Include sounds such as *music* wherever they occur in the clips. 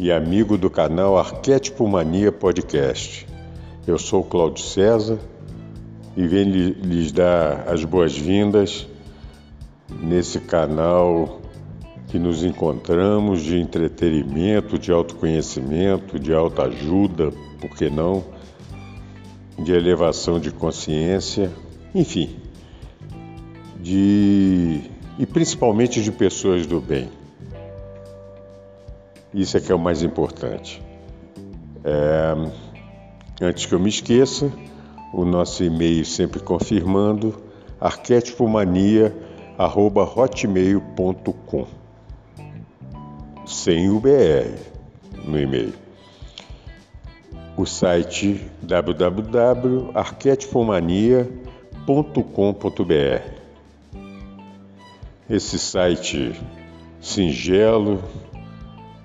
e amigo do canal Arquétipo Mania Podcast. Eu sou Cláudio César e venho lhes dar as boas-vindas nesse canal que nos encontramos de entretenimento, de autoconhecimento, de autoajuda, por que não? De elevação de consciência, enfim, de e principalmente de pessoas do bem. Isso é que é o mais importante. É, antes que eu me esqueça, o nosso e-mail sempre confirmando, arquetipomania.hotmail.com sem o BR no e-mail. O site www.arquetipomania.com.br Esse site singelo,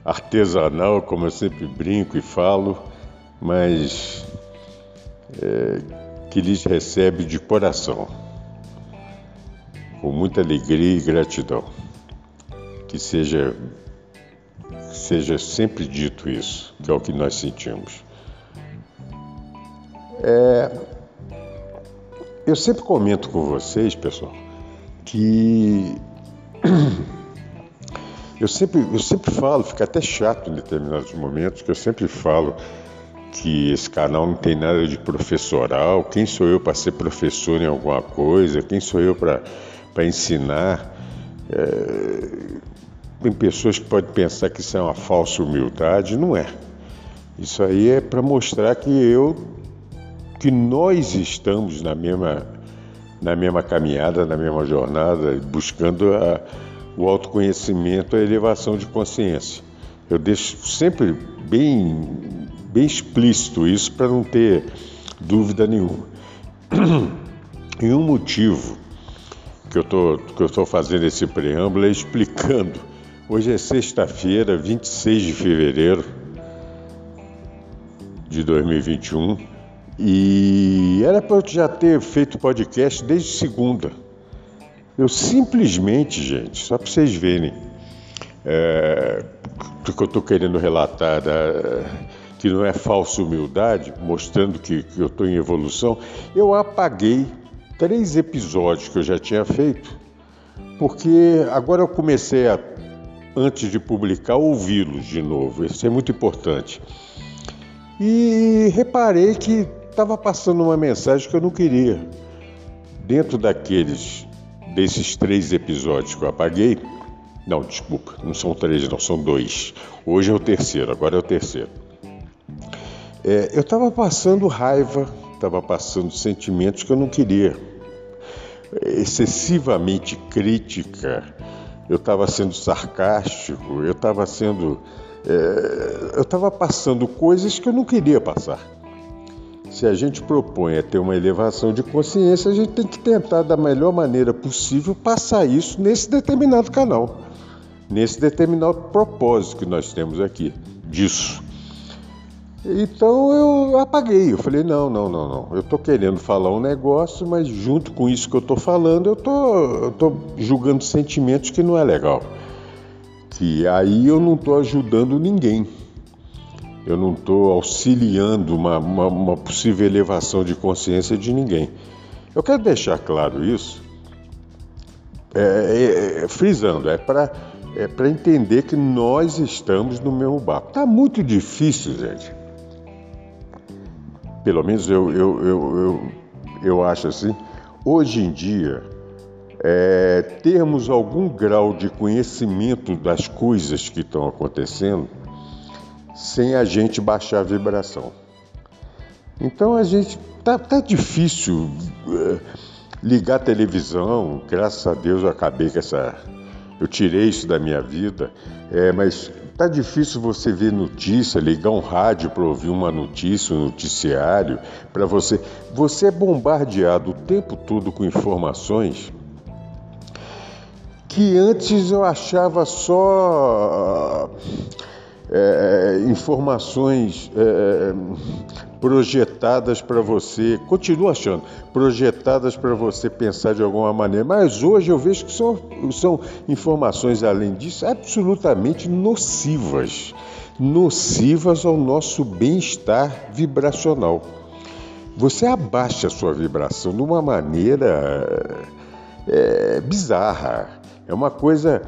artesanal, como eu sempre brinco e falo, mas é, que lhes recebe de coração, com muita alegria e gratidão. Que seja, seja sempre dito isso, que é o que nós sentimos. É, eu sempre comento com vocês, pessoal, que *clears throat* Eu sempre, eu sempre falo, fica até chato em determinados momentos, que eu sempre falo que esse canal não tem nada de professoral. Quem sou eu para ser professor em alguma coisa? Quem sou eu para ensinar? É... Tem pessoas que podem pensar que isso é uma falsa humildade. Não é. Isso aí é para mostrar que eu, que nós estamos na mesma, na mesma caminhada, na mesma jornada, buscando a o autoconhecimento, a elevação de consciência. Eu deixo sempre bem, bem explícito isso para não ter dúvida nenhuma. *clears throat* E um motivo que eu que eu estou fazendo esse preâmbulo é explicando. Hoje é sexta-feira, 26 de fevereiro de 2021 e era para eu já ter feito podcast desde segunda. Eu simplesmente, gente, só para vocês verem é, o que eu estou querendo relatar, que não é falsa humildade, mostrando que, que eu estou em evolução, eu apaguei três episódios que eu já tinha feito, porque agora eu comecei a, antes de publicar, ouvi-los de novo. Isso é muito importante. E reparei que estava passando uma mensagem que eu não queria. Dentro daqueles desses três episódios que eu apaguei, não, desculpa, não são três, não, são dois. Hoje é o terceiro, agora é o terceiro. É, eu estava passando raiva, estava passando sentimentos que eu não queria. Excessivamente crítica, eu estava sendo sarcástico, eu estava sendo. É, eu estava passando coisas que eu não queria passar se a gente propõe a ter uma elevação de consciência, a gente tem que tentar da melhor maneira possível passar isso nesse determinado canal, nesse determinado propósito que nós temos aqui disso. Então eu apaguei, eu falei, não, não, não, não. Eu estou querendo falar um negócio, mas junto com isso que eu estou falando, eu tô, tô julgando sentimentos que não é legal. Que aí eu não estou ajudando ninguém eu não estou auxiliando uma, uma, uma, possível elevação de consciência de ninguém. Eu quero deixar claro isso, é, é, é frisando, é para é entender que nós estamos no mesmo barco. Está muito difícil, gente. Pelo menos eu, eu, eu, eu, eu acho assim. Hoje em dia, é, termos algum grau de conhecimento das coisas que estão acontecendo sem a gente baixar a vibração. Então a gente tá, tá difícil uh, ligar a televisão. Graças a Deus eu acabei com essa, eu tirei isso da minha vida. É, mas tá difícil você ver notícia, ligar um rádio para ouvir uma notícia, um noticiário, para você. Você é bombardeado o tempo todo com informações que antes eu achava só é, informações é, projetadas para você, continuo achando, projetadas para você pensar de alguma maneira, mas hoje eu vejo que são, são informações, além disso, absolutamente nocivas nocivas ao nosso bem-estar vibracional. Você abaixa a sua vibração de uma maneira é, bizarra. É uma coisa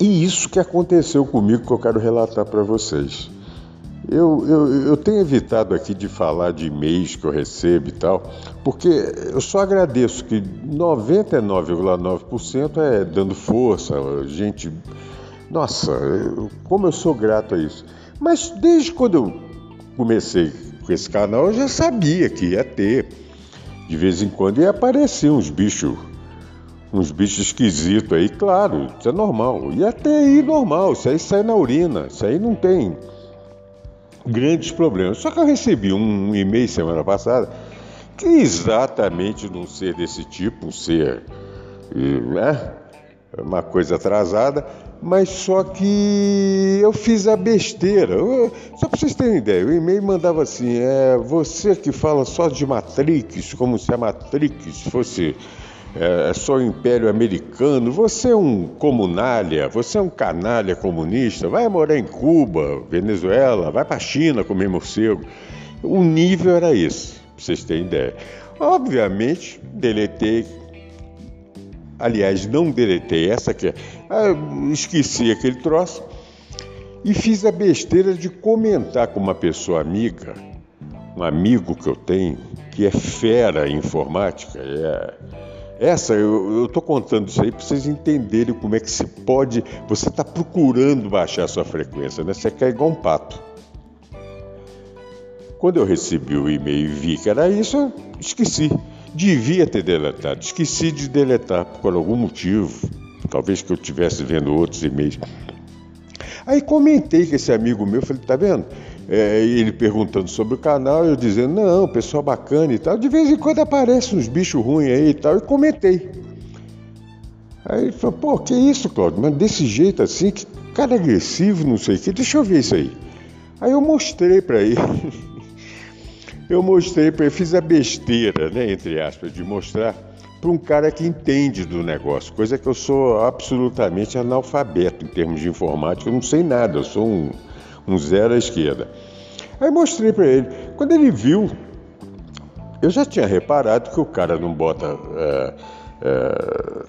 e isso que aconteceu comigo que eu quero relatar para vocês. Eu, eu, eu, tenho evitado aqui de falar de e-mails que eu recebo e tal, porque eu só agradeço que 99,9% é dando força, gente. Nossa, como eu sou grato a isso. Mas desde quando eu comecei com esse canal, eu já sabia que ia ter. De vez em quando ia aparecer uns bichos uns bichos esquisitos aí, claro, isso é normal. E até aí normal, isso aí sai na urina, isso aí não tem grandes problemas. Só que eu recebi um e-mail semana passada que exatamente num ser desse tipo, um ser, né, uma coisa atrasada, mas só que eu fiz a besteira. Eu, só para vocês terem ideia, o e-mail mandava assim: é você que fala só de Matrix, como se a Matrix fosse é, é só o Império Americano, você é um comunalha, você é um canalha comunista, vai morar em Cuba, Venezuela, vai para a China comer morcego. O nível era esse, para vocês terem ideia. Obviamente, deletei. Aliás, não deletei, essa aqui. Ah, esqueci aquele troço e fiz a besteira de comentar com uma pessoa amiga, um amigo que eu tenho, que é fera em informática, é essa, eu estou contando isso aí para vocês entenderem como é que se pode. Você está procurando baixar a sua frequência, né? Você quer igual um pato. Quando eu recebi o e-mail e vi que era isso, eu esqueci. Devia ter deletado. Esqueci de deletar por algum motivo. Talvez que eu estivesse vendo outros e-mails. Aí comentei com esse amigo meu, falei, tá vendo? É, ele perguntando sobre o canal, eu dizendo, não, pessoal bacana e tal. De vez em quando aparecem uns bichos ruins aí e tal, e comentei. Aí ele falou, pô, que isso, Claudio? Mas desse jeito assim, que cara agressivo, não sei o que, deixa eu ver isso aí. Aí eu mostrei para ele. *laughs* eu mostrei para ele, fiz a besteira, né, entre aspas, de mostrar para um cara que entende do negócio, coisa que eu sou absolutamente analfabeto em termos de informática, eu não sei nada, eu sou um um zero à esquerda. Aí mostrei para ele. Quando ele viu, eu já tinha reparado que o cara não bota é, é,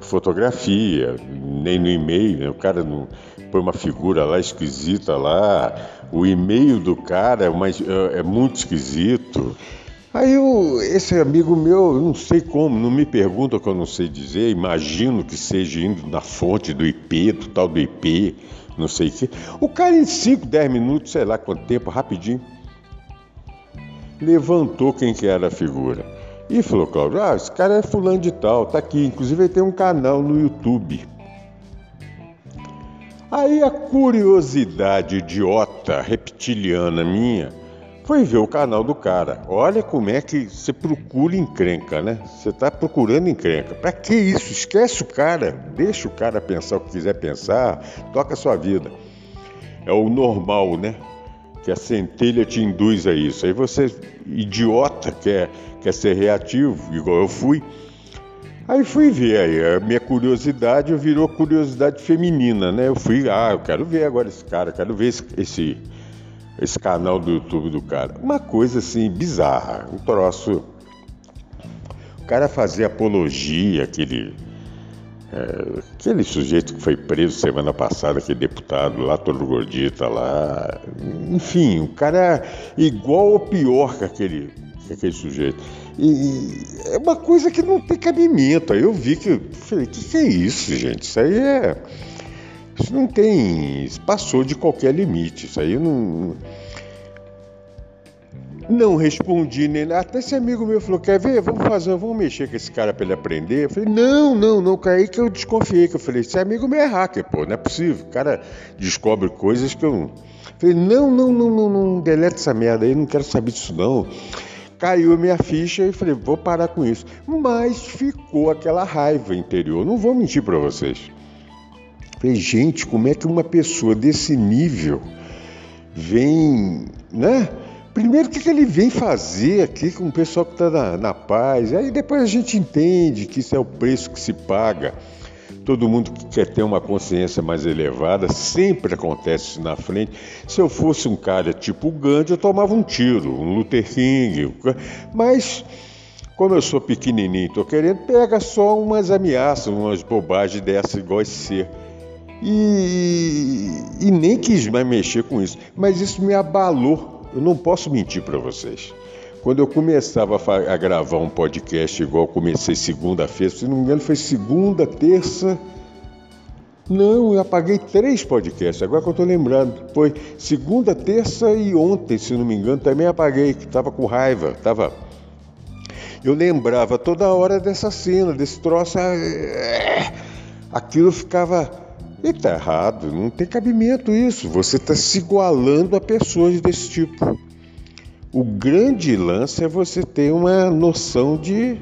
fotografia, nem no e-mail, né? o cara não põe uma figura lá esquisita lá, o e-mail do cara é, uma, é, é muito esquisito. Aí eu, esse amigo meu, eu não sei como, não me pergunta que eu não sei dizer, imagino que seja indo na fonte do IP, do tal do IP, não sei o quê. O cara em 5, 10 minutos, sei lá quanto tempo, rapidinho, levantou quem que era a figura. E falou, Cláudio, ah, esse cara é fulano de tal, tá aqui. Inclusive ele tem um canal no YouTube. Aí a curiosidade idiota, reptiliana minha, foi ver o canal do cara. Olha como é que você procura encrenca, né? Você está procurando encrenca. Para que isso? Esquece o cara, deixa o cara pensar o que quiser pensar, toca a sua vida. É o normal, né? Que a centelha te induz a isso. Aí você, idiota, quer, quer ser reativo, igual eu fui. Aí fui ver, aí a minha curiosidade virou curiosidade feminina, né? Eu fui, ah, eu quero ver agora esse cara, quero ver esse, esse esse canal do YouTube do cara. Uma coisa assim bizarra, um troço. O cara fazia apologia, aquele. É, aquele sujeito que foi preso semana passada, aquele deputado lá, todo gordito lá. Enfim, o cara é igual ou pior que aquele, que aquele sujeito. E é uma coisa que não tem cabimento. Aí eu vi que. Falei, o que, que é isso, gente? Isso aí é isso não tem. Passou de qualquer limite. Isso aí não. Não respondi nem nada. Até esse amigo meu falou: Quer ver? Vamos fazer, vamos mexer com esse cara para ele aprender. Eu falei: Não, não, não. Aí que eu desconfiei. Que eu falei: Esse amigo meu é hacker, pô, não é possível. O cara descobre coisas que eu. Falei: Não, não, não, não, não, deleta essa merda aí, não quero saber disso não. Caiu minha ficha e falei: Vou parar com isso. Mas ficou aquela raiva interior. Não vou mentir para vocês. Falei: Gente, como é que uma pessoa desse nível vem, né? Primeiro, o que, que ele vem fazer aqui com o pessoal que está na, na paz? Aí depois a gente entende que isso é o preço que se paga. Todo mundo que quer ter uma consciência mais elevada sempre acontece isso na frente. Se eu fosse um cara tipo Gandhi, eu tomava um tiro, um Luther King. Mas, como eu sou pequenininho, estou querendo, pega só umas ameaças, umas bobagens dessas, igual esse ser. E, e nem quis mais mexer com isso. Mas isso me abalou eu não posso mentir para vocês. Quando eu começava a, gravar um podcast igual comecei segunda-feira, se não me engano foi segunda, terça. Não, eu apaguei três podcasts, agora que eu estou lembrando. Foi segunda, terça e ontem, se não me engano, também apaguei, que estava com raiva. Tava... Eu lembrava toda hora dessa cena, desse troço. Ah, aquilo ficava e tá errado, não tem cabimento isso. Você está se igualando a pessoas desse tipo. O grande lance é você ter uma noção de.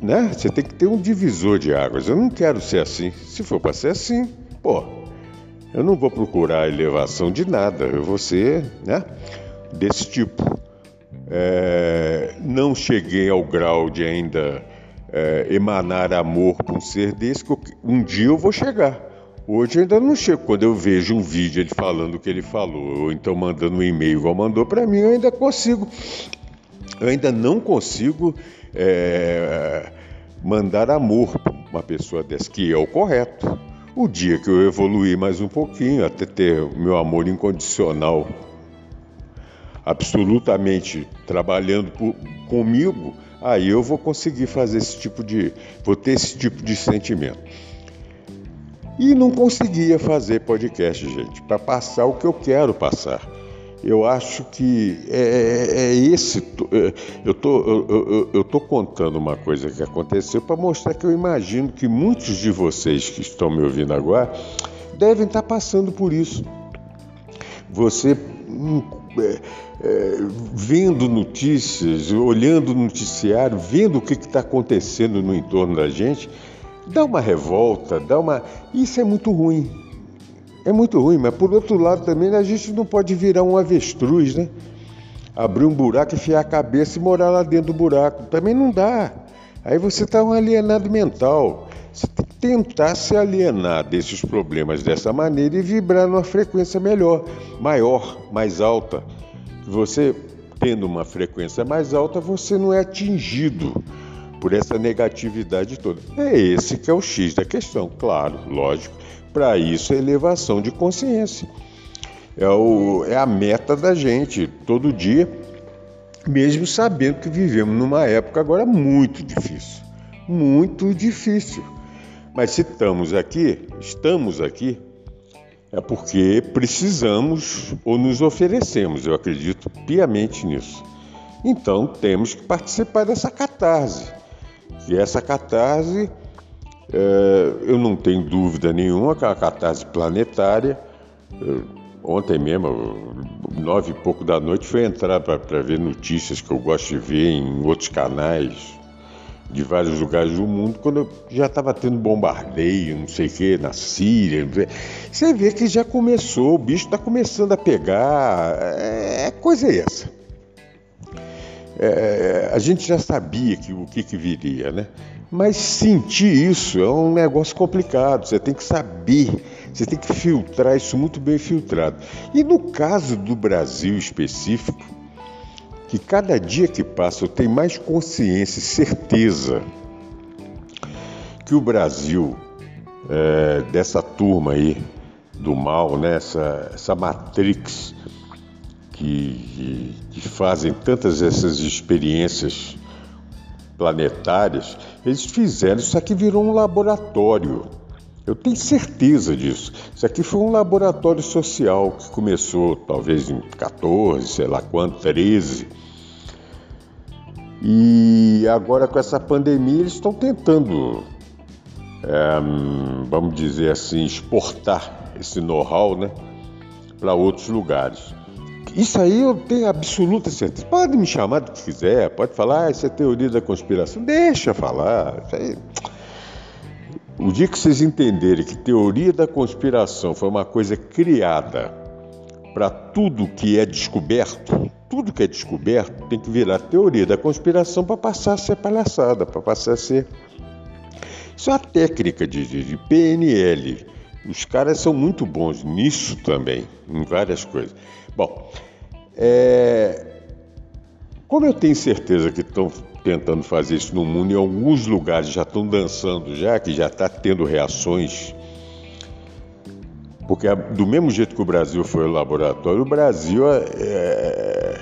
Né? Você tem que ter um divisor de águas. Eu não quero ser assim. Se for para ser assim, pô, eu não vou procurar elevação de nada. Eu vou ser né, desse tipo. É, não cheguei ao grau de ainda é, emanar amor para um ser desse, que um dia eu vou chegar. Hoje ainda não chego. Quando eu vejo um vídeo ele falando o que ele falou, ou então mandando um e-mail igual mandou para mim, eu ainda consigo. Eu ainda não consigo é, mandar amor para uma pessoa dessa, que é o correto. O dia que eu evoluir mais um pouquinho, até ter o meu amor incondicional absolutamente trabalhando por, comigo, aí eu vou conseguir fazer esse tipo de. vou ter esse tipo de sentimento. E não conseguia fazer podcast, gente, para passar o que eu quero passar. Eu acho que é, é, é esse. É, eu tô, eu, eu, eu tô contando uma coisa que aconteceu para mostrar que eu imagino que muitos de vocês que estão me ouvindo agora devem estar tá passando por isso. Você hum, é, é, vendo notícias, olhando o noticiário, vendo o que está acontecendo no entorno da gente, dá uma revolta, dá uma. Isso é muito ruim. É muito ruim, mas por outro lado também a gente não pode virar um avestruz, né? Abrir um buraco, enfiar a cabeça e morar lá dentro do buraco. Também não dá. Aí você está um alienado mental. Você tem que tentar se alienar desses problemas dessa maneira e vibrar numa frequência melhor, maior, mais alta. Você tendo uma frequência mais alta, você não é atingido por essa negatividade toda. É esse que é o X da questão, claro, lógico. Para isso é elevação de consciência. É, o, é a meta da gente todo dia, mesmo sabendo que vivemos numa época agora muito difícil. Muito difícil. Mas se estamos aqui, estamos aqui, é porque precisamos ou nos oferecemos, eu acredito piamente nisso. Então temos que participar dessa catarse. E essa catarse, é, eu não tenho dúvida nenhuma que é uma catarse planetária. Ontem mesmo, nove e pouco da noite, fui entrar para ver notícias que eu gosto de ver em outros canais de vários lugares do mundo, quando eu já estava tendo bombardeio, não sei o que, na Síria. Você vê que já começou, o bicho está começando a pegar. É, é coisa essa é, a gente já sabia que, o que, que viria, né? Mas sentir isso é um negócio complicado, você tem que saber, você tem que filtrar isso muito bem filtrado. E no caso do Brasil específico, que cada dia que passa eu tenho mais consciência e certeza que o Brasil, é, dessa turma aí do mal, né, essa, essa matrix que, que fazem tantas essas experiências planetárias, eles fizeram, isso aqui virou um laboratório. Eu tenho certeza disso. Isso aqui foi um laboratório social que começou talvez em 14, sei lá quanto, 13. E agora com essa pandemia eles estão tentando, é, vamos dizer assim, exportar esse know-how né, para outros lugares. Isso aí eu tenho absoluta certeza. Pode me chamar do que quiser, pode falar, ah, isso é teoria da conspiração. Deixa falar. O dia que vocês entenderem que teoria da conspiração foi uma coisa criada para tudo que é descoberto, tudo que é descoberto tem que virar teoria da conspiração para passar a ser palhaçada, para passar a ser. Isso é uma técnica de, de, de PNL. Os caras são muito bons nisso também, em várias coisas. Bom, é... como eu tenho certeza que estão tentando fazer isso no mundo, em alguns lugares já estão dançando, já que já está tendo reações. Porque do mesmo jeito que o Brasil foi o laboratório, o Brasil é, é,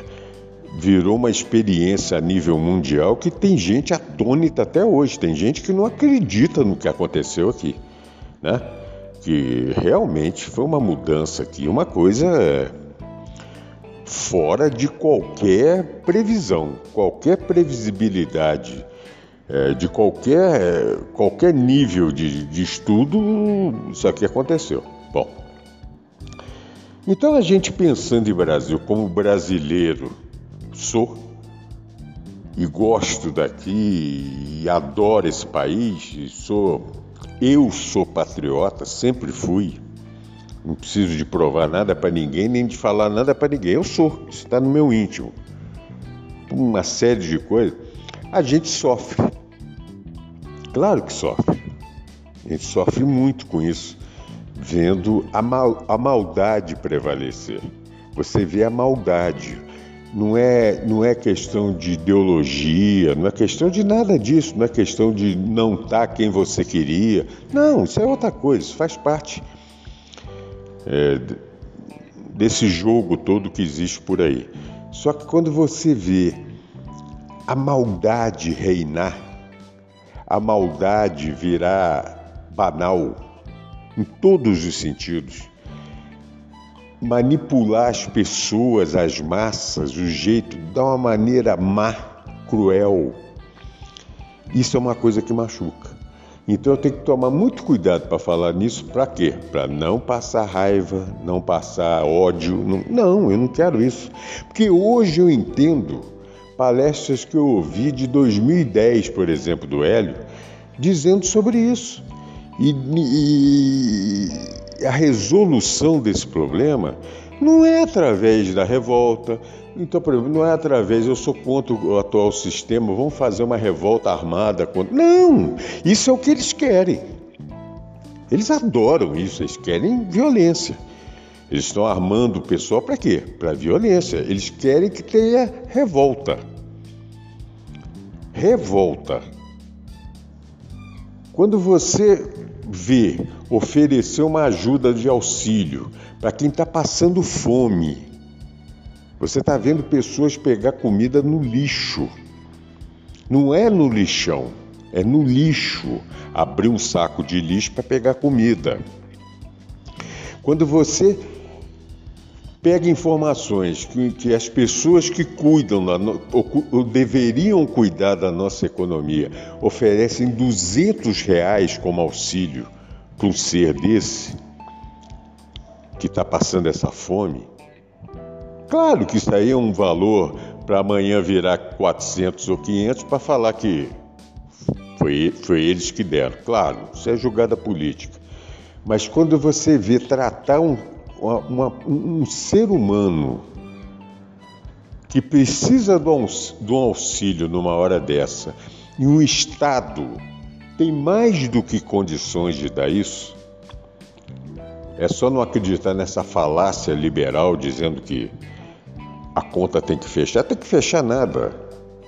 virou uma experiência a nível mundial que tem gente atônita até hoje, tem gente que não acredita no que aconteceu aqui, né? Que realmente foi uma mudança aqui, uma coisa fora de qualquer previsão, qualquer previsibilidade, é, de qualquer, qualquer nível de, de estudo, isso aqui aconteceu. Bom, então a gente pensando em Brasil como brasileiro sou e gosto daqui e adoro esse país, sou eu sou patriota, sempre fui. Não preciso de provar nada para ninguém, nem de falar nada para ninguém. Eu sou, isso está no meu íntimo. Uma série de coisas. A gente sofre. Claro que sofre. A gente sofre muito com isso, vendo a, mal, a maldade prevalecer. Você vê a maldade. Não é, não é questão de ideologia, não é questão de nada disso, não é questão de não estar tá quem você queria. Não, isso é outra coisa, isso faz parte é, desse jogo todo que existe por aí. Só que quando você vê a maldade reinar, a maldade virar banal em todos os sentidos, manipular as pessoas, as massas, o jeito, de uma maneira má, cruel, isso é uma coisa que machuca. Então eu tenho que tomar muito cuidado para falar nisso, para quê? Para não passar raiva, não passar ódio. Não, não, eu não quero isso. Porque hoje eu entendo palestras que eu ouvi de 2010, por exemplo, do Hélio, dizendo sobre isso. E, e a resolução desse problema não é através da revolta, então, por exemplo, não é através, eu sou contra o atual sistema, vamos fazer uma revolta armada contra. Não! Isso é o que eles querem. Eles adoram isso, eles querem violência. Eles estão armando o pessoal para quê? Para violência. Eles querem que tenha revolta. Revolta. Quando você vê oferecer uma ajuda de auxílio para quem está passando fome, você está vendo pessoas pegar comida no lixo. Não é no lixão, é no lixo. Abrir um saco de lixo para pegar comida. Quando você pega informações que, que as pessoas que cuidam, da, ou, ou, deveriam cuidar da nossa economia, oferecem 200 reais como auxílio para um ser desse, que está passando essa fome, Claro que isso aí é um valor para amanhã virar 400 ou 500 para falar que foi, foi eles que deram. Claro, isso é jogada política. Mas quando você vê tratar um, uma, um ser humano que precisa de um auxílio numa hora dessa, e um Estado tem mais do que condições de dar isso, é só não acreditar nessa falácia liberal dizendo que a conta tem que fechar, tem que fechar nada.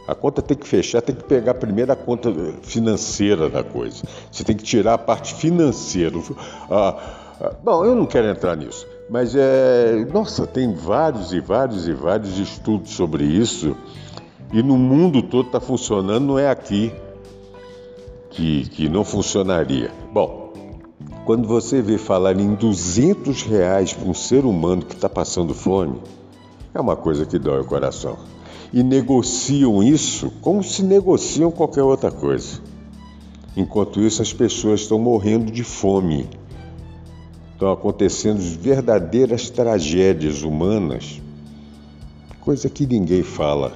A conta tem que fechar, tem que pegar primeiro a conta financeira da coisa. Você tem que tirar a parte financeira. Ah, ah, bom, eu não quero entrar nisso, mas é. Nossa, tem vários e vários e vários estudos sobre isso. E no mundo todo está funcionando, não é aqui que, que não funcionaria. Bom, Quando você vê falar em 200 reais para um ser humano que está passando fome, é uma coisa que dói o coração. E negociam isso como se negociam qualquer outra coisa. Enquanto isso, as pessoas estão morrendo de fome. Estão acontecendo verdadeiras tragédias humanas, coisa que ninguém fala.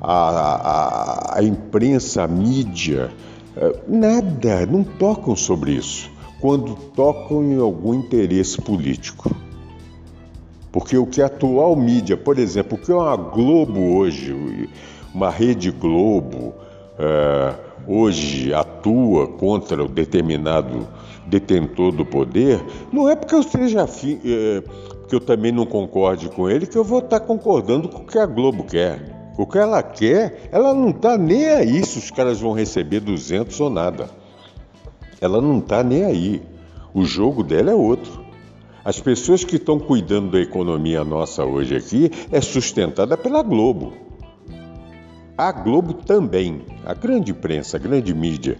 A, a, a imprensa, a mídia, eh, nada, não tocam sobre isso quando tocam em algum interesse político. Porque o que a atual mídia, por exemplo, o que é uma Globo hoje, uma Rede Globo, é, hoje atua contra o determinado detentor do poder, não é porque eu seja afim, é, que eu também não concorde com ele, que eu vou estar concordando com o que a Globo quer. O que ela quer, ela não está nem aí se os caras vão receber 200 ou nada. Ela não está nem aí. O jogo dela é outro. As pessoas que estão cuidando da economia nossa hoje aqui é sustentada pela Globo. A Globo também, a grande imprensa, a grande mídia,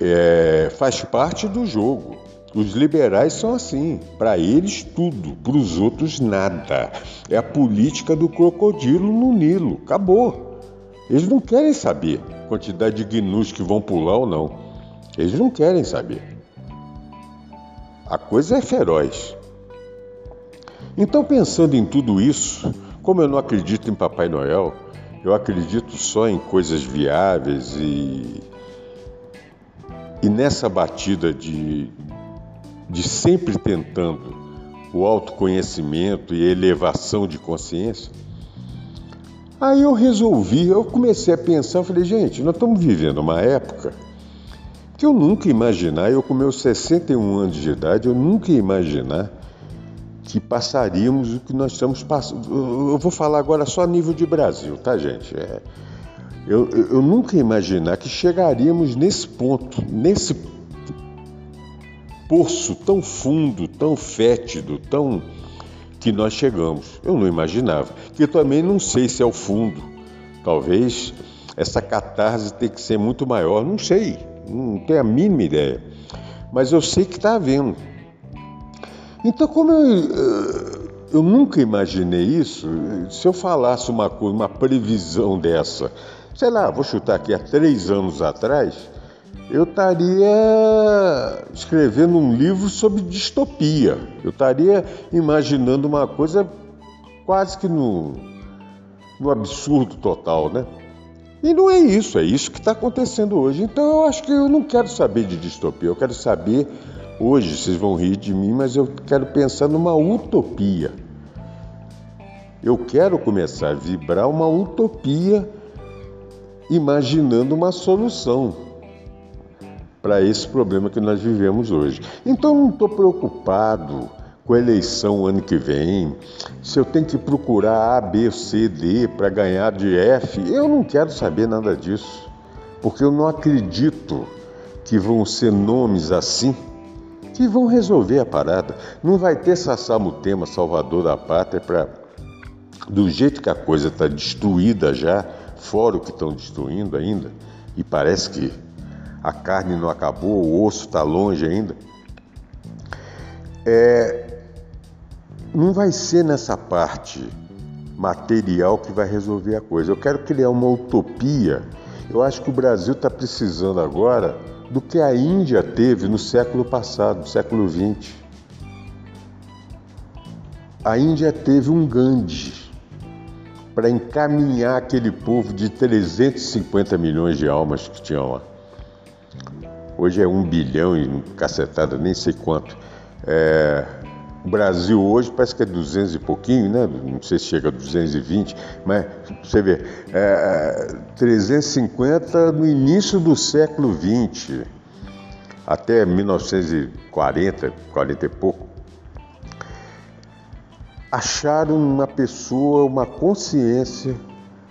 é, faz parte do jogo. Os liberais são assim, para eles tudo, para os outros nada. É a política do crocodilo no Nilo, acabou. Eles não querem saber quantidade de gnus que vão pular ou não. Eles não querem saber. A coisa é feroz. Então, pensando em tudo isso, como eu não acredito em Papai Noel, eu acredito só em coisas viáveis e, e nessa batida de, de sempre tentando o autoconhecimento e elevação de consciência. Aí eu resolvi, eu comecei a pensar, eu falei, gente, nós estamos vivendo uma época que eu nunca imaginar, eu com meus 61 anos de idade, eu nunca imaginar que passaríamos o que nós estamos passando. Eu vou falar agora só a nível de Brasil, tá, gente? É, eu, eu nunca imaginar que chegaríamos nesse ponto, nesse poço tão fundo, tão fétido, tão que nós chegamos. Eu não imaginava. Que também não sei se é o fundo. Talvez essa catarse tenha que ser muito maior, não sei não tenho a mínima ideia. Mas eu sei que está havendo. Então, como eu, eh, eu nunca imaginei isso, se eu falasse uma coisa, uma previsão dessa, sei lá, vou chutar aqui há três anos atrás, eu estaria escrevendo um livro sobre distopia. Eu estaria imaginando uma coisa quase que no, no absurdo total, né? E não é isso, é isso que está acontecendo hoje. Então eu acho que eu não quero saber de distopia, eu quero saber. Hoje vocês vão rir de mim, mas eu quero pensar numa utopia. Eu quero começar a vibrar uma utopia imaginando uma solução para esse problema que nós vivemos hoje. Então não estou preocupado com a eleição ano que vem, se eu tenho que procurar A, B, C, D para ganhar de F, eu não quero saber nada disso, porque eu não acredito que vão ser nomes assim que vão resolver a parada. Não vai ter Sassamutema, salvador da pátria, para do jeito que a coisa está destruída já, fora o que estão destruindo ainda, e parece que a carne não acabou, o osso está longe ainda. É, não vai ser nessa parte material que vai resolver a coisa. Eu quero criar uma utopia. Eu acho que o Brasil está precisando agora do que a Índia teve no século passado, no século XX. A Índia teve um Gandhi para encaminhar aquele povo de 350 milhões de almas que tinham lá. Hoje é um bilhão e cacetada, nem sei quanto. É, o Brasil hoje parece que é 200 e pouquinho, né? não sei se chega a 220, mas você vê, é, 350 no início do século 20, até 1940, 40 e pouco, acharam uma pessoa, uma consciência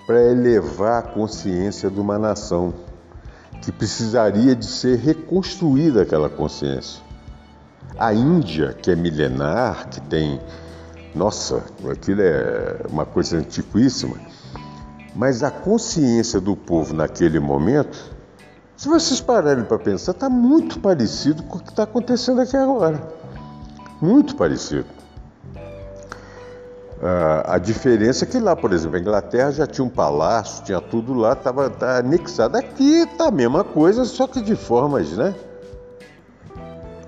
para elevar a consciência de uma nação que precisaria de ser reconstruída aquela consciência. A Índia, que é milenar, que tem. Nossa, aquilo é uma coisa antiquíssima. Mas a consciência do povo naquele momento Se vocês pararem para pensar, está muito parecido com o que está acontecendo aqui agora. Muito parecido. Ah, a diferença é que lá, por exemplo, a Inglaterra já tinha um palácio, tinha tudo lá, estava tá anexado. Aqui está a mesma coisa, só que de formas, né?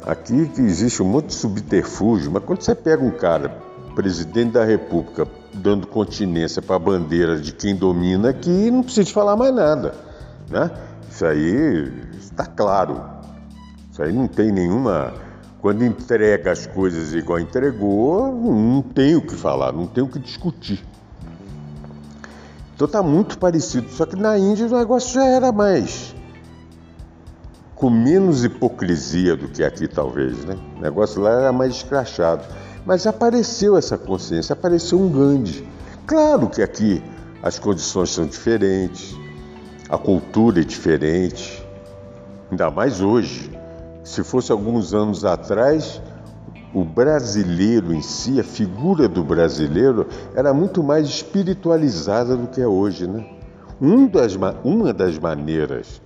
Aqui existe um monte de subterfúgio, mas quando você pega um cara, presidente da República, dando continência para a bandeira de quem domina aqui, não precisa falar mais nada, né? Isso aí está claro. Isso aí não tem nenhuma. Quando entrega as coisas igual entregou, não tem o que falar, não tem o que discutir. Então está muito parecido. Só que na Índia o negócio já era mais. Com menos hipocrisia do que aqui, talvez, né? O negócio lá era mais escrachado. Mas apareceu essa consciência, apareceu um Gandhi. Claro que aqui as condições são diferentes, a cultura é diferente, ainda mais hoje. Se fosse alguns anos atrás, o brasileiro em si, a figura do brasileiro, era muito mais espiritualizada do que é hoje, né? Um das, uma das maneiras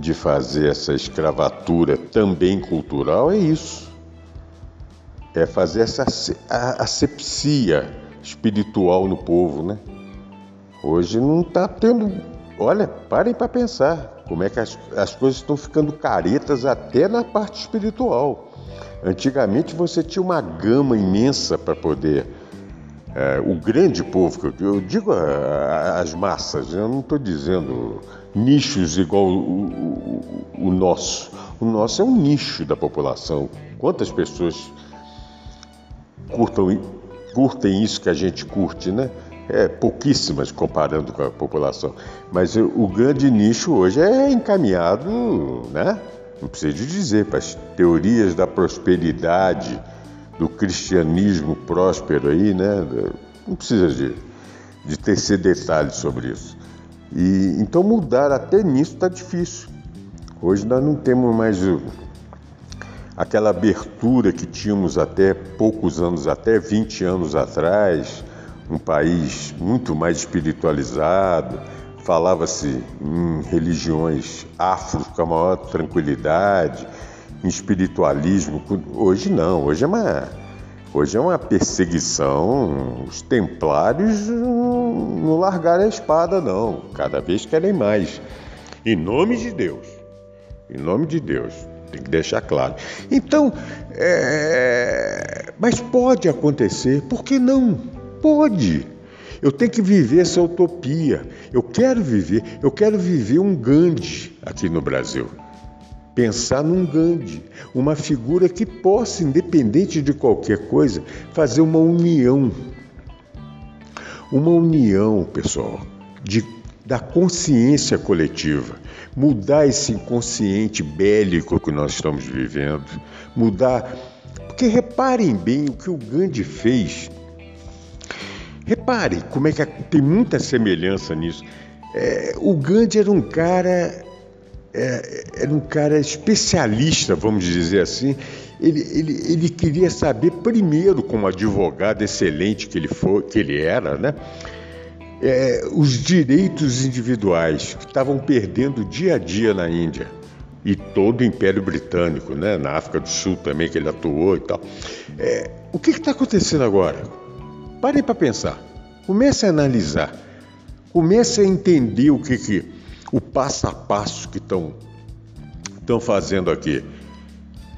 de fazer essa escravatura também cultural é isso. É fazer essa asepsia espiritual no povo, né? Hoje não está tendo. Olha, parem para pensar como é que as, as coisas estão ficando caretas até na parte espiritual. Antigamente você tinha uma gama imensa para poder. É, o grande povo, eu digo as massas, eu não estou dizendo nichos igual o, o, o, nosso. O nosso é um nicho da população. Quantas pessoas curtam, curtem isso que a gente curte, né? é, pouquíssimas comparando com a população. Mas o grande nicho hoje é encaminhado, né? não preciso dizer, para as teorias da prosperidade, do cristianismo próspero aí, né? Não precisa de, de tecer detalhes sobre isso. E, então mudar até nisso está difícil. Hoje nós não temos mais aquela abertura que tínhamos até poucos anos, até 20 anos atrás, um país muito mais espiritualizado, falava-se em religiões afro com a maior tranquilidade, em espiritualismo. Hoje não, hoje é uma, hoje é uma perseguição. Os templários não largaram a espada, não, cada vez querem mais. Em nome de Deus, em nome de Deus, tem que deixar claro. Então, é... mas pode acontecer, por que não? Pode. Eu tenho que viver essa utopia. Eu quero viver, eu quero viver um Gandhi aqui no Brasil. Pensar num Gandhi, uma figura que possa, independente de qualquer coisa, fazer uma união. Uma união, pessoal, de, da consciência coletiva. Mudar esse inconsciente bélico que nós estamos vivendo. Mudar. Porque reparem bem o que o Gandhi fez Repare como é que tem muita semelhança nisso. É, o Gandhi era um cara, é, era um cara especialista, vamos dizer assim. Ele, ele, ele queria saber primeiro, como advogado excelente que ele, foi, que ele era, né? É, os direitos individuais que estavam perdendo dia a dia na Índia e todo o Império Britânico, né? na África do Sul também que ele atuou e tal. É, o que está acontecendo agora? Parem para pensar. Comece a analisar. Comece a entender o que, que o passo a passo que estão estão fazendo aqui.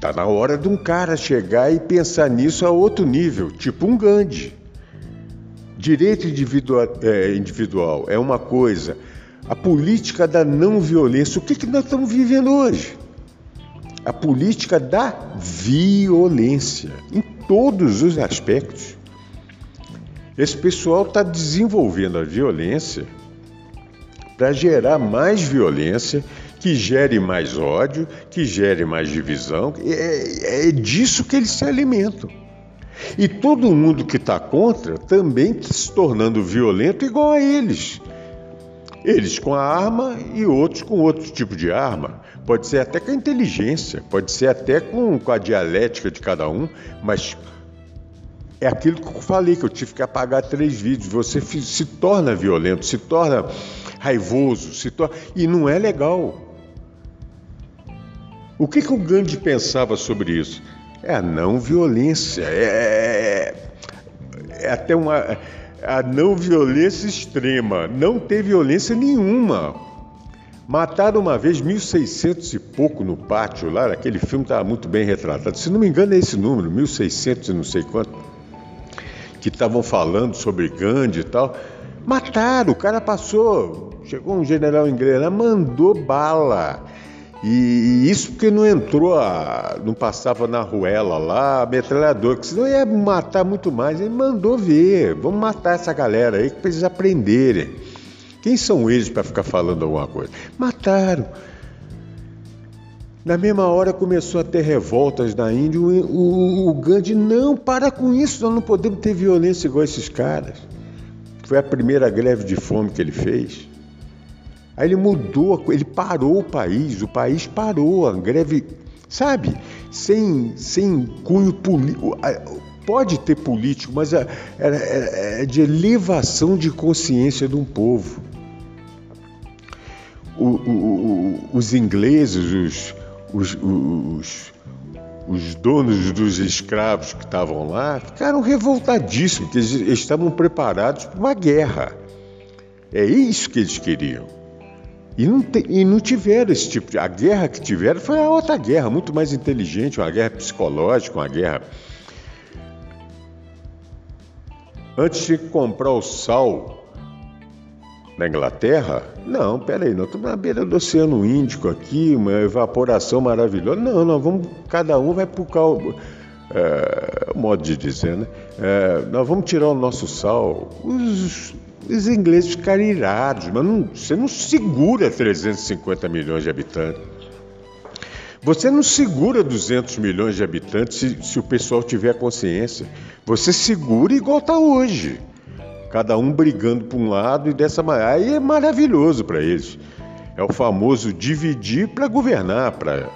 Tá na hora de um cara chegar e pensar nisso a outro nível, tipo um Gandhi. Direito individual é, individual é uma coisa. A política da não violência, o que, que nós estamos vivendo hoje? A política da violência, em todos os aspectos. Esse pessoal está desenvolvendo a violência para gerar mais violência, que gere mais ódio, que gere mais divisão. É, é disso que eles se alimentam. E todo mundo que está contra também está se tornando violento igual a eles. Eles com a arma e outros com outro tipo de arma. Pode ser até com a inteligência, pode ser até com, com a dialética de cada um, mas é aquilo que eu falei, que eu tive que apagar três vídeos. Você se torna violento, se torna raivoso, se torna... e não é legal. O que, que o Gandhi pensava sobre isso? É a não violência, é, é, é até uma a não violência extrema, não ter violência nenhuma. Mataram uma vez 1.600 e pouco no pátio lá, aquele filme estava muito bem retratado. Se não me engano é esse número, 1.600 e não sei quanto, que estavam falando sobre Gandhi e tal. Mataram, o cara passou, chegou um general inglês lá, mandou bala. E, isso porque não entrou, a, não passava na ruela lá, metralhador, que senão ia matar muito mais. Ele mandou ver, vamos matar essa galera aí que precisa aprenderem. Quem são eles para ficar falando alguma coisa? Mataram. Na mesma hora começou a ter revoltas na Índia. O, o, o Gandhi, não, para com isso, nós não podemos ter violência igual esses caras. Foi a primeira greve de fome que ele fez. Aí ele mudou, ele parou o país, o país parou, a greve, sabe, sem, sem cunho político. Pode ter político, mas é, é, é de elevação de consciência de um povo. O, o, o, os ingleses, os, os, os, donos dos escravos que estavam lá, ficaram revoltadíssimos, porque eles estavam preparados para uma guerra. É isso que eles queriam. E não, te, e não tiveram esse tipo de. A guerra que tiveram foi a outra guerra, muito mais inteligente, uma guerra psicológica, uma guerra. Antes de comprar o sal na Inglaterra, não, peraí, nós estamos na beira do Oceano Índico aqui, uma evaporação maravilhosa. Não, nós vamos, cada um vai para o é, modo de dizer, né? É, nós vamos tirar o nosso sal. Os os ingleses ficaram irados, mas não, você não segura 350 milhões de habitantes. Você não segura 200 milhões de habitantes se, se o pessoal tiver consciência. Você segura igual está hoje. Cada um brigando para um lado e dessa maneira. Aí é maravilhoso para eles. É o famoso dividir para governar, para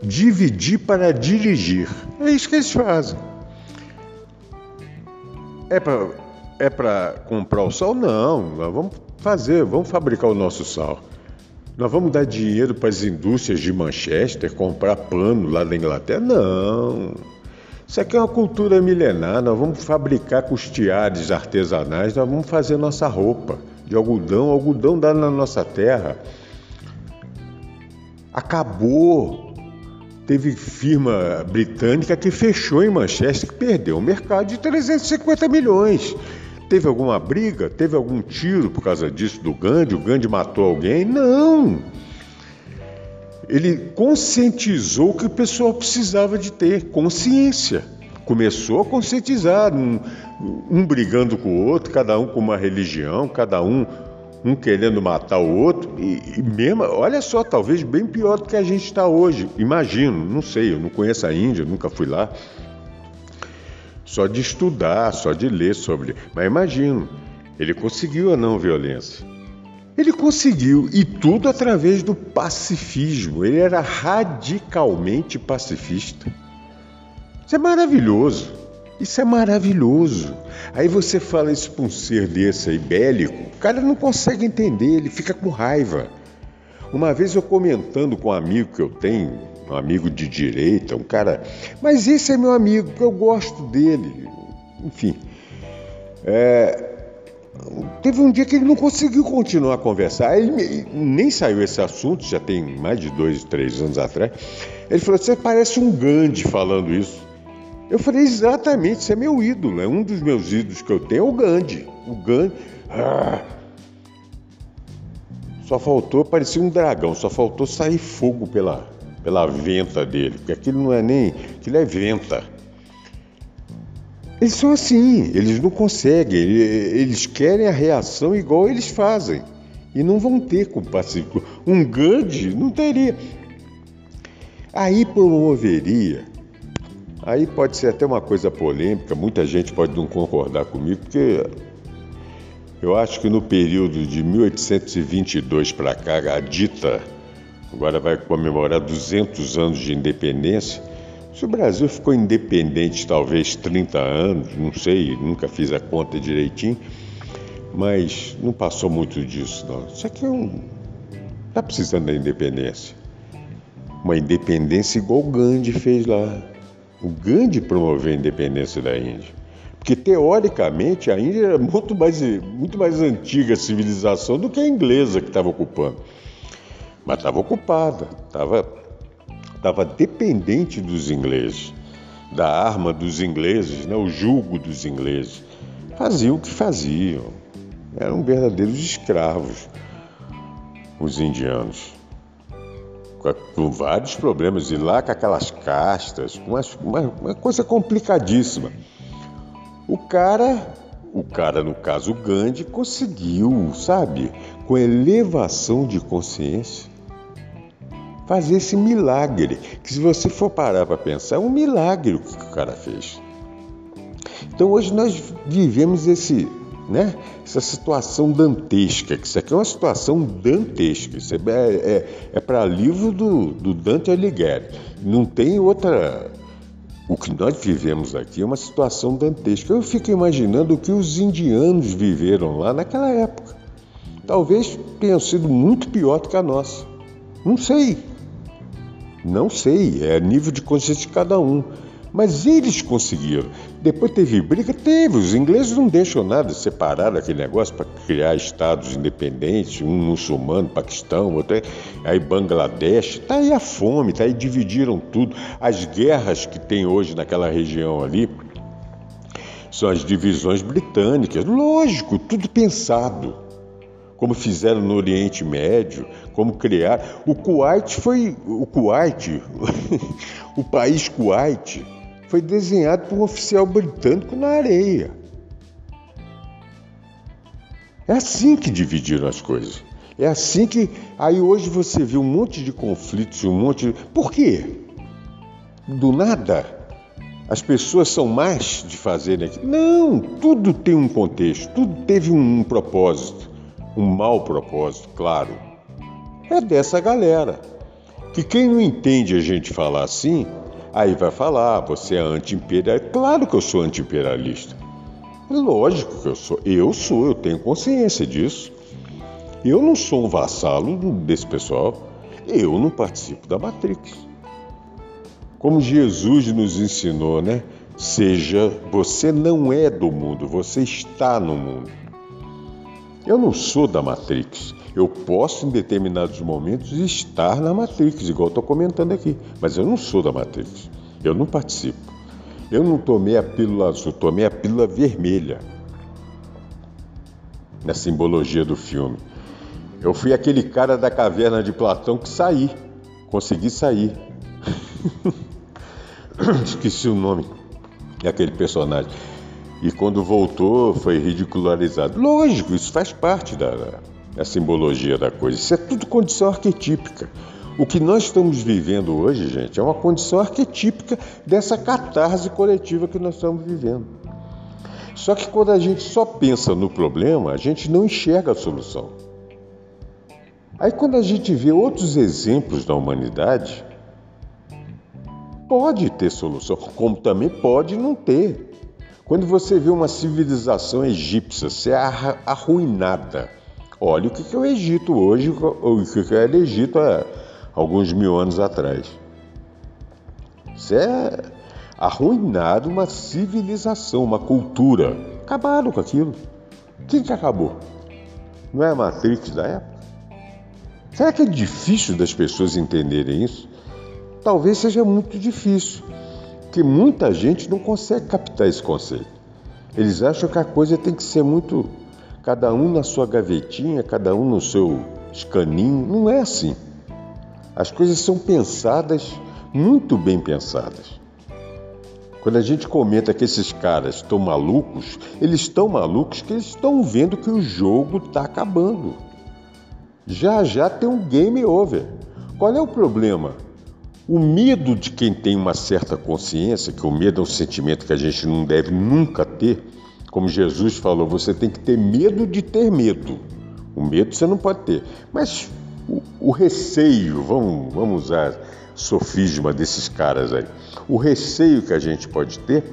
dividir para dirigir. É isso que eles fazem. É para é para comprar o sal? Não, nós vamos fazer, vamos fabricar o nosso sal. Nós vamos dar dinheiro para as indústrias de Manchester comprar pano lá da Inglaterra? Não. Isso aqui é uma cultura milenar. Nós vamos fabricar custeares artesanais, nós vamos fazer nossa roupa de algodão, algodão dá na nossa terra. Acabou Teve firma britânica que fechou em Manchester, que perdeu o mercado de 350 milhões. Teve alguma briga? Teve algum tiro por causa disso do Gandhi? O Gandhi matou alguém? Não! Ele conscientizou que o pessoal precisava de ter consciência. Começou a conscientizar, um, um brigando com o outro, cada um com uma religião, cada um um querendo matar o outro, e, e, mesmo, olha só, talvez bem pior do que a gente está hoje. Imagino, não sei, eu não conheço a Índia, nunca fui lá. Só de estudar, só de ler sobre. Mas imagino, ele conseguiu a não violência. Ele conseguiu, e tudo através do pacifismo. Ele era radicalmente pacifista. Isso é maravilhoso. Isso é maravilhoso. Aí você fala isso para um ser desse aí, bélico, o cara não consegue entender, ele fica com raiva. Uma vez eu comentando com um amigo que eu tenho, um amigo de direita, um cara. Mas esse é meu amigo, eu gosto dele. Enfim. É, teve um dia que ele não conseguiu continuar a conversar. Ele nem saiu esse assunto, já tem mais de dois, três anos atrás. Ele falou: Você parece um Gandhi falando isso. Eu falei, exatamente, isso é meu ídolo, é um dos meus ídolos que eu tenho, é o Gandhi. O Gandhi. Ah, só faltou, parecia um dragão, só faltou sair fogo pela, pela venta dele, porque aquilo não é nem. aquilo é venta. Eles são assim, eles não conseguem, eles querem a reação igual eles fazem. E não vão ter com o pacífico. Um Gandhi não teria. Aí promoveria Aí pode ser até uma coisa polêmica, muita gente pode não concordar comigo, porque eu acho que no período de 1822 para cá, a dita agora vai comemorar 200 anos de independência. Se o Brasil ficou independente talvez 30 anos, não sei, nunca fiz a conta direitinho, mas não passou muito disso, não. Isso aqui é um. Está precisando da independência. Uma independência igual o Gandhi fez lá. O Gandhi promoveu a independência da Índia. Porque, teoricamente, a Índia era muito mais, muito mais antiga civilização do que a inglesa que estava ocupando. Mas estava ocupada, estava dependente dos ingleses, da arma dos ingleses, né, o jugo dos ingleses. Faziam o que faziam. Eram verdadeiros escravos, os indianos. Com vários problemas, e lá com aquelas castas, uma, uma, uma coisa complicadíssima. O cara, o cara, no caso Gandhi, conseguiu, sabe, com elevação de consciência, fazer esse milagre. Que se você for parar para pensar, é um milagre o que o cara fez. Então hoje nós vivemos esse, né, essa situação dantesca, que isso aqui é uma situação dantesca, isso é, é, é para livro do, do Dante Alighieri. Não tem outra. O que nós vivemos aqui é uma situação dantesca. Eu fico imaginando o que os indianos viveram lá naquela época. Talvez tenha sido muito pior do que a nossa. Não sei. Não sei, é nível de consciência de cada um. Mas eles conseguiram. Depois teve briga? Teve. Os ingleses não deixam nada, separaram aquele negócio para criar estados independentes, um muçulmano, Paquistão, outro aí Bangladesh. Está aí a fome, está aí dividiram tudo. As guerras que tem hoje naquela região ali são as divisões britânicas. Lógico, tudo pensado como fizeram no Oriente Médio, como criar. O Kuwait foi o Kuwait, *laughs* o país Kuwait foi desenhado por um oficial britânico na areia. É assim que dividiram as coisas. É assim que aí hoje você vê um monte de conflitos, um monte de... Por quê? Do nada as pessoas são más de fazerem aquilo. Não, tudo tem um contexto, tudo teve um propósito um mau propósito, claro. É dessa galera. Que quem não entende a gente falar assim, aí vai falar, você é anti-imperialista. Claro que eu sou anti-imperialista. Lógico que eu sou. Eu sou, eu tenho consciência disso. Eu não sou um vassalo desse pessoal. Eu não participo da Matrix. Como Jesus nos ensinou, né? Seja, você não é do mundo, você está no mundo. Eu não sou da Matrix. Eu posso, em determinados momentos, estar na Matrix, igual estou comentando aqui, mas eu não sou da Matrix. Eu não participo. Eu não tomei a pílula azul, tomei a pílula vermelha. Na simbologia do filme. Eu fui aquele cara da caverna de Platão que saí. Consegui sair. *laughs* Esqueci o nome daquele personagem e quando voltou foi ridicularizado. Lógico, isso faz parte da, da simbologia da coisa. Isso é tudo condição arquetípica. O que nós estamos vivendo hoje, gente, é uma condição arquetípica dessa catarse coletiva que nós estamos vivendo. Só que quando a gente só pensa no problema, a gente não enxerga a solução. Aí quando a gente vê outros exemplos da humanidade, pode ter solução, como também pode não ter. Quando você vê uma civilização egípcia ser arruinada, olha o que é o Egito hoje, o que era o Egito há alguns mil anos atrás. Isso é uma civilização, uma cultura. Acabaram com aquilo. Quem que acabou? Não é a Matrix da época? Será que é difícil das pessoas entenderem isso? Talvez seja muito difícil que muita gente não consegue captar esse conceito. Eles acham que a coisa tem que ser muito. cada um na sua gavetinha, cada um no seu escaninho. Não é assim. As coisas são pensadas, muito bem pensadas. Quando a gente comenta que esses caras estão malucos, eles estão malucos que eles estão vendo que o jogo está acabando. Já já tem um game over. Qual é o problema? O medo de quem tem uma certa consciência, que o medo é um sentimento que a gente não deve nunca ter, como Jesus falou, você tem que ter medo de ter medo. O medo você não pode ter. Mas o, o receio, vamos, vamos usar sofisma desses caras aí. O receio que a gente pode ter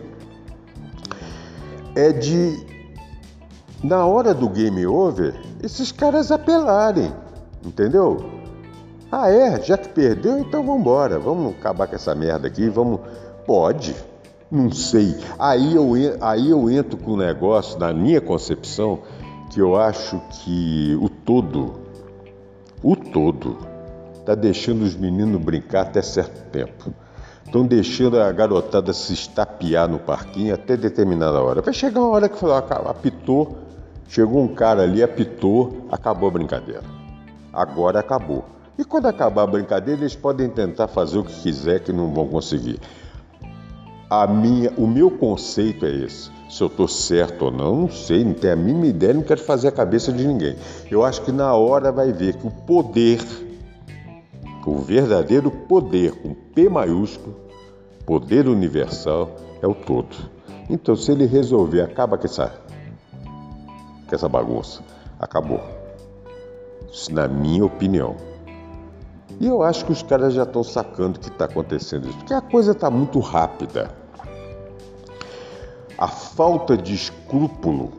é de na hora do game over, esses caras apelarem, entendeu? Ah, é? Já que perdeu, então vamos embora. Vamos acabar com essa merda aqui. Vamos. Pode. Não sei. Aí eu, aí eu entro com um negócio, na minha concepção, que eu acho que o todo, o todo, está deixando os meninos brincar até certo tempo. Estão deixando a garotada se estapear no parquinho até determinada hora. Vai chegar uma hora que falou, apitou, chegou um cara ali, apitou, acabou a brincadeira. Agora acabou. E quando acabar a brincadeira, eles podem tentar fazer o que quiser que não vão conseguir. A minha, o meu conceito é esse. Se eu estou certo ou não, não sei, não tenho a mínima ideia, não quero fazer a cabeça de ninguém. Eu acho que na hora vai ver que o poder, o verdadeiro poder, com P maiúsculo, poder universal, é o todo. Então, se ele resolver, acaba com essa, com essa bagunça. Acabou. Isso, na minha opinião. E eu acho que os caras já estão sacando que está acontecendo isso, porque a coisa está muito rápida. A falta de escrúpulo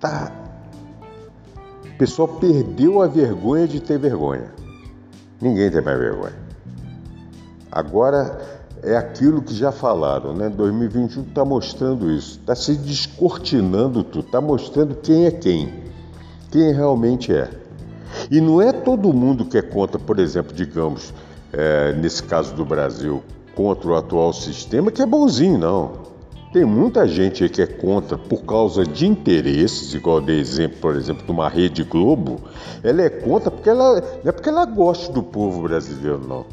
tá. O pessoal perdeu a vergonha de ter vergonha. Ninguém tem mais vergonha. Agora é aquilo que já falaram, né? 2021 está mostrando isso, está se descortinando tudo, está mostrando quem é quem, quem realmente é. E não é todo mundo que é contra, por exemplo, digamos, é, nesse caso do Brasil, contra o atual sistema, que é bonzinho, não. Tem muita gente que é contra por causa de interesses, igual de exemplo, por exemplo, de uma rede Globo. Ela é contra porque ela não é porque ela gosta do povo brasileiro, não.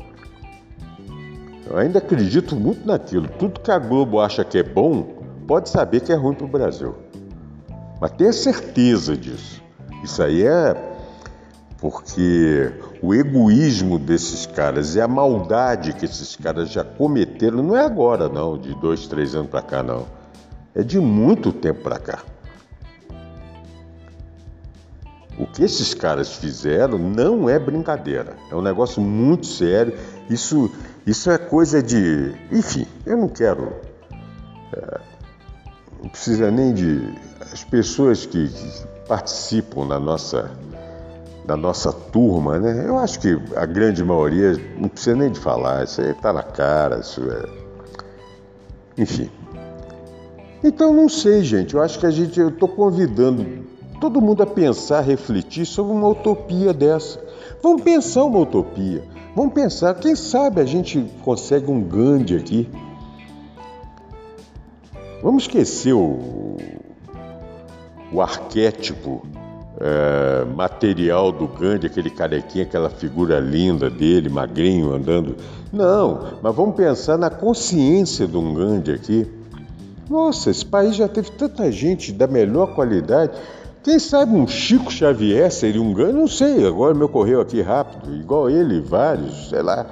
Eu ainda acredito muito naquilo. Tudo que a Globo acha que é bom, pode saber que é ruim para o Brasil. Mas tenha certeza disso. Isso aí é porque o egoísmo desses caras e a maldade que esses caras já cometeram não é agora, não, de dois, três anos para cá, não. É de muito tempo para cá. O que esses caras fizeram não é brincadeira, é um negócio muito sério. Isso, isso é coisa de. Enfim, eu não quero. É, não precisa nem de. As pessoas que, que participam da nossa da nossa turma, né? Eu acho que a grande maioria não precisa nem de falar, isso aí tá na cara, isso é. Enfim. Então não sei, gente. Eu acho que a gente, eu estou convidando todo mundo a pensar, refletir sobre uma utopia dessa. Vamos pensar uma utopia. Vamos pensar, quem sabe a gente consegue um Gandhi aqui. Vamos esquecer o, o arquétipo é, material do Gandhi, aquele carequinha, aquela figura linda dele, magrinho, andando. Não, mas vamos pensar na consciência de um Gandhi aqui. Nossa, esse país já teve tanta gente da melhor qualidade. Quem sabe um Chico Xavier seria um Gandhi? Não sei, agora me ocorreu aqui rápido. Igual ele, vários, sei lá,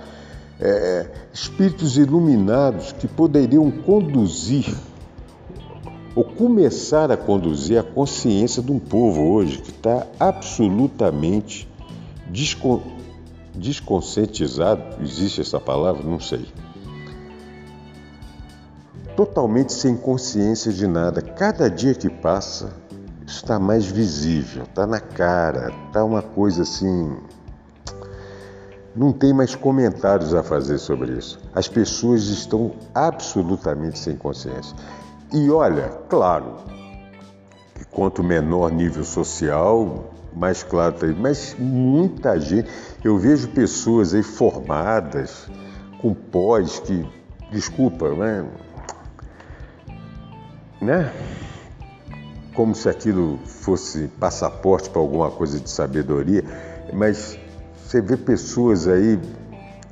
é, espíritos iluminados que poderiam conduzir ou começar a conduzir a consciência de um povo hoje que está absolutamente descon desconscientizado, existe essa palavra? Não sei. Totalmente sem consciência de nada. Cada dia que passa, está mais visível, está na cara, está uma coisa assim. Não tem mais comentários a fazer sobre isso. As pessoas estão absolutamente sem consciência. E olha, claro, que quanto menor nível social, mais claro tá aí. Mas muita gente, eu vejo pessoas aí formadas, com pós que, desculpa, né? né? Como se aquilo fosse passaporte para alguma coisa de sabedoria, mas você vê pessoas aí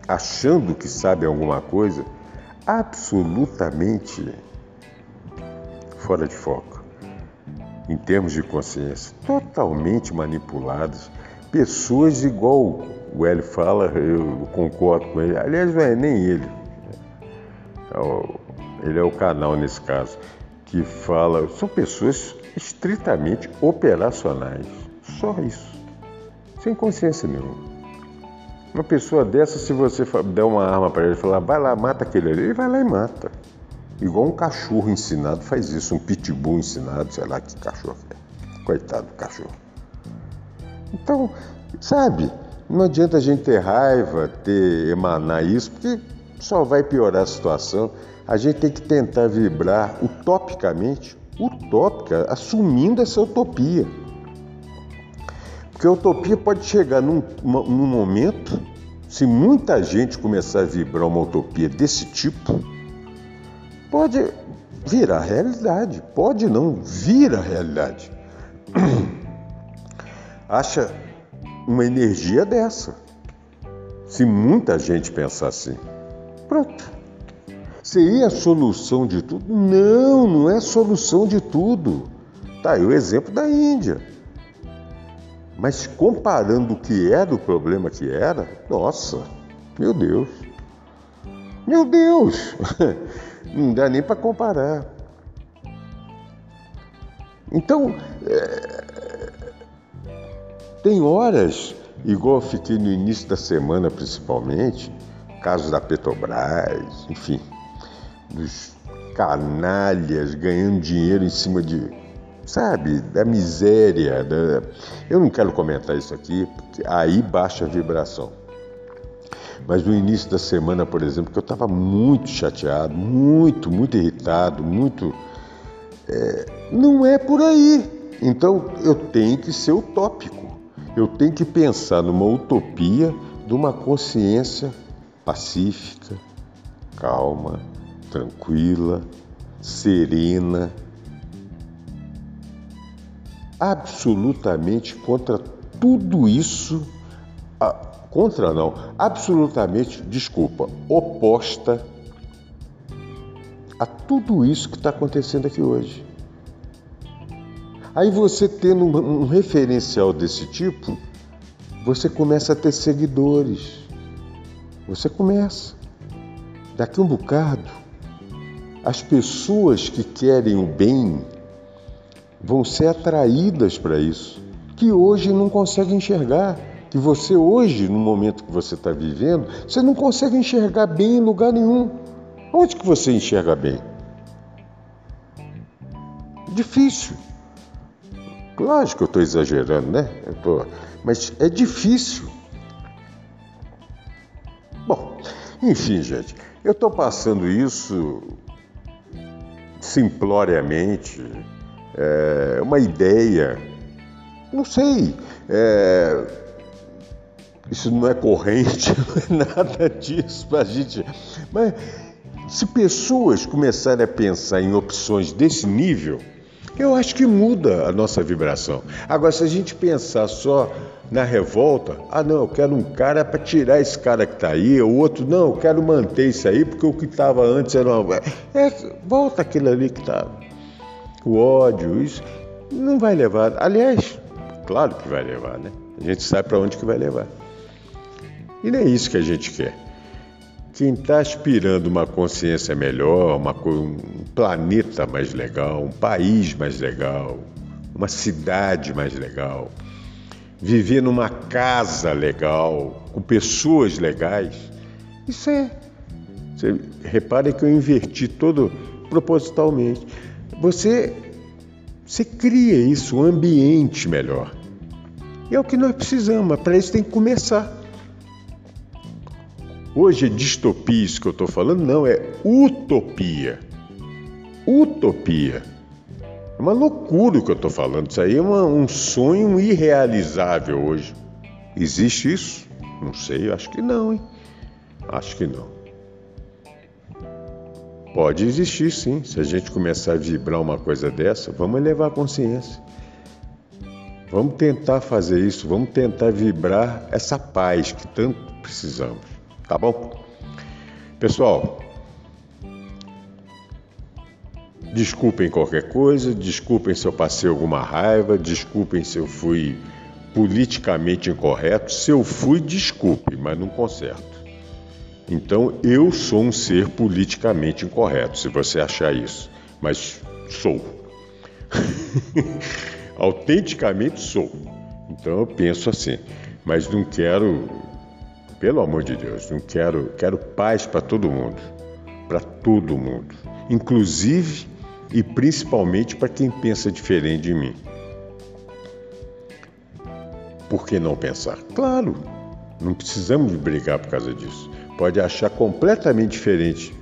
achando que sabem alguma coisa, absolutamente fora de foco, em termos de consciência, totalmente manipuladas, pessoas igual o Hélio fala, eu concordo com ele, aliás, não é nem ele, é ele é o canal nesse caso, que fala, são pessoas estritamente operacionais, só isso, sem consciência nenhuma. Uma pessoa dessa, se você der uma arma para ele e falar, vai lá, mata aquele ali, ele vai lá e mata. Igual um cachorro ensinado faz isso, um pitbull ensinado, sei lá que cachorro é. Coitado do cachorro. Então, sabe, não adianta a gente ter raiva, ter emanar isso, porque só vai piorar a situação. A gente tem que tentar vibrar utopicamente, utópica, assumindo essa utopia. Porque a utopia pode chegar num, num momento, se muita gente começar a vibrar uma utopia desse tipo, pode virar realidade. Pode não, vira realidade. *clears throat* Acha uma energia dessa. Se muita gente pensar assim, pronto. Seria a solução de tudo? Não, não é solução de tudo. Tá aí o exemplo da Índia. Mas comparando o que era o problema que era, nossa, meu Deus. Meu Deus! *laughs* Não dá nem para comparar. Então, é, tem horas, igual eu fiquei no início da semana principalmente, casos da Petrobras, enfim, dos canalhas ganhando dinheiro em cima de, sabe, da miséria. Da... Eu não quero comentar isso aqui, porque aí baixa a vibração. Mas no início da semana, por exemplo, que eu estava muito chateado, muito, muito irritado, muito. É... não é por aí. Então eu tenho que ser utópico. Eu tenho que pensar numa utopia de uma consciência pacífica, calma, tranquila, serena, absolutamente contra tudo isso, contra não, absolutamente, desculpa, oposta a tudo isso que está acontecendo aqui hoje. Aí você tendo um, um referencial desse tipo, você começa a ter seguidores. Você começa. Daqui um bocado, as pessoas que querem o bem vão ser atraídas para isso, que hoje não conseguem enxergar. Que você hoje, no momento que você está vivendo, você não consegue enxergar bem em lugar nenhum. Onde que você enxerga bem? Difícil. Lógico que eu estou exagerando, né? Eu tô... Mas é difícil. Bom, enfim, gente, eu estou passando isso simploriamente, é, uma ideia, não sei, é, isso não é corrente, *laughs* não é nada disso para a gente. Mas se pessoas começarem a pensar em opções desse nível, eu acho que muda a nossa vibração. Agora, se a gente pensar só na revolta, ah, não, eu quero um cara para tirar esse cara que está aí, o outro, não, eu quero manter isso aí, porque o que estava antes era uma. É, volta aquilo ali que estava. Tá, o ódio, isso, não vai levar. Aliás, claro que vai levar, né? A gente sabe para onde que vai levar. E não é isso que a gente quer. Quem está aspirando uma consciência melhor, uma, um planeta mais legal, um país mais legal, uma cidade mais legal, viver numa casa legal, com pessoas legais, isso é. Você, repare que eu inverti todo propositalmente. Você, você cria isso, um ambiente melhor. E é o que nós precisamos, para isso tem que começar. Hoje é distopia isso que eu estou falando? Não, é utopia. Utopia. É uma loucura o que eu estou falando. Isso aí é uma, um sonho irrealizável hoje. Existe isso? Não sei, acho que não, hein? Acho que não. Pode existir sim. Se a gente começar a vibrar uma coisa dessa, vamos elevar a consciência. Vamos tentar fazer isso, vamos tentar vibrar essa paz que tanto precisamos tá bom? Pessoal, desculpem qualquer coisa, desculpem se eu passei alguma raiva, desculpem se eu fui politicamente incorreto. Se eu fui, desculpe, mas não conserto. Então eu sou um ser politicamente incorreto, se você achar isso, mas sou. *laughs* Autenticamente sou. Então eu penso assim, mas não quero pelo amor de Deus, não quero, quero paz para todo mundo, para todo mundo, inclusive e principalmente para quem pensa diferente de mim. por que não pensar? Claro, não precisamos brigar por causa disso. Pode achar completamente diferente,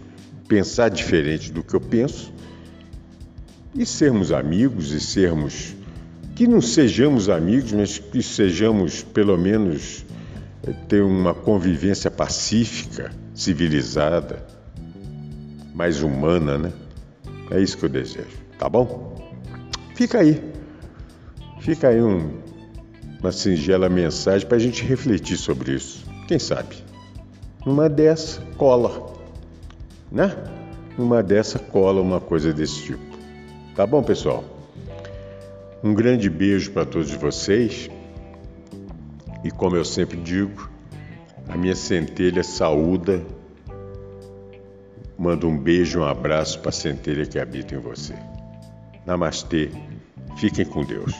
pensar diferente do que eu penso e sermos amigos e sermos que não sejamos amigos, mas que sejamos pelo menos ter uma convivência pacífica, civilizada, mais humana, né? É isso que eu desejo, tá bom? Fica aí, fica aí um, uma singela mensagem para a gente refletir sobre isso. Quem sabe? Numa dessa cola, né? Numa dessa cola uma coisa desse tipo. Tá bom, pessoal? Um grande beijo para todos vocês. E como eu sempre digo, a minha centelha saúda, manda um beijo, um abraço para a centelha que habita em você. Namastê, fiquem com Deus.